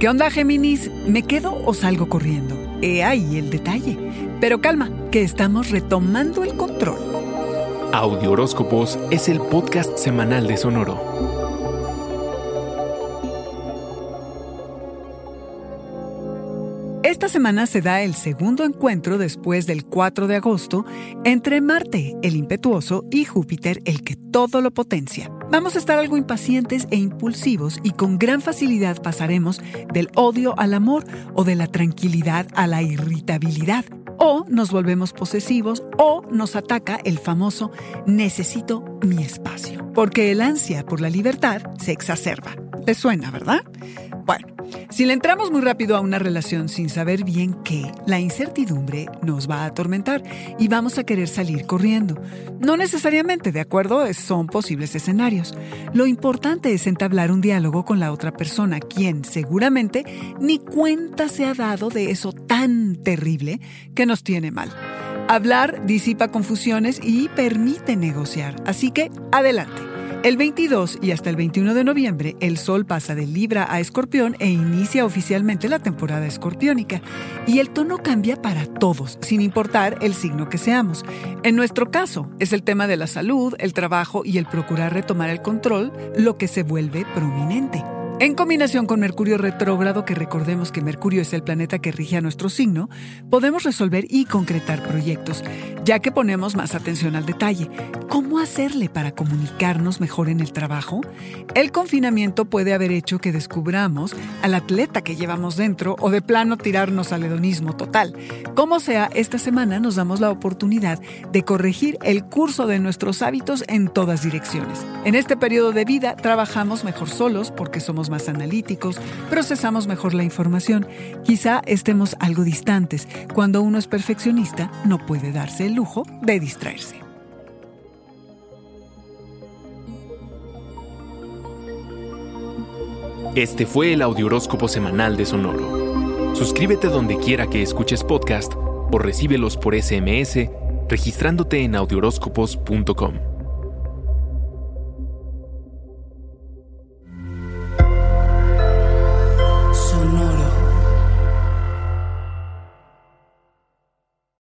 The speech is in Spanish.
¿Qué onda, Géminis? ¿Me quedo o salgo corriendo? He ahí el detalle. Pero calma, que estamos retomando el control. Audio Horóscopos es el podcast semanal de Sonoro. Esta semana se da el segundo encuentro después del 4 de agosto entre Marte, el impetuoso, y Júpiter, el que todo lo potencia. Vamos a estar algo impacientes e impulsivos y con gran facilidad pasaremos del odio al amor o de la tranquilidad a la irritabilidad. O nos volvemos posesivos o nos ataca el famoso necesito mi espacio. Porque el ansia por la libertad se exacerba. ¿Les suena, verdad? Bueno, si le entramos muy rápido a una relación sin saber bien qué, la incertidumbre nos va a atormentar y vamos a querer salir corriendo. No necesariamente, ¿de acuerdo? Son posibles escenarios. Lo importante es entablar un diálogo con la otra persona, quien seguramente ni cuenta se ha dado de eso tan terrible que nos tiene mal. Hablar disipa confusiones y permite negociar. Así que, adelante. El 22 y hasta el 21 de noviembre, el Sol pasa de Libra a Escorpión e inicia oficialmente la temporada escorpiónica. Y el tono cambia para todos, sin importar el signo que seamos. En nuestro caso, es el tema de la salud, el trabajo y el procurar retomar el control lo que se vuelve prominente. En combinación con Mercurio retrógrado, que recordemos que Mercurio es el planeta que rige a nuestro signo, podemos resolver y concretar proyectos, ya que ponemos más atención al detalle. ¿Cómo hacerle para comunicarnos mejor en el trabajo? El confinamiento puede haber hecho que descubramos al atleta que llevamos dentro o de plano tirarnos al hedonismo total. Como sea, esta semana nos damos la oportunidad de corregir el curso de nuestros hábitos en todas direcciones. En este periodo de vida trabajamos mejor solos porque somos más analíticos, procesamos mejor la información. Quizá estemos algo distantes. Cuando uno es perfeccionista, no puede darse el lujo de distraerse. Este fue el Audioróscopo Semanal de Sonoro. Suscríbete donde quiera que escuches podcast o recíbelos por SMS registrándote en audioróscopos.com.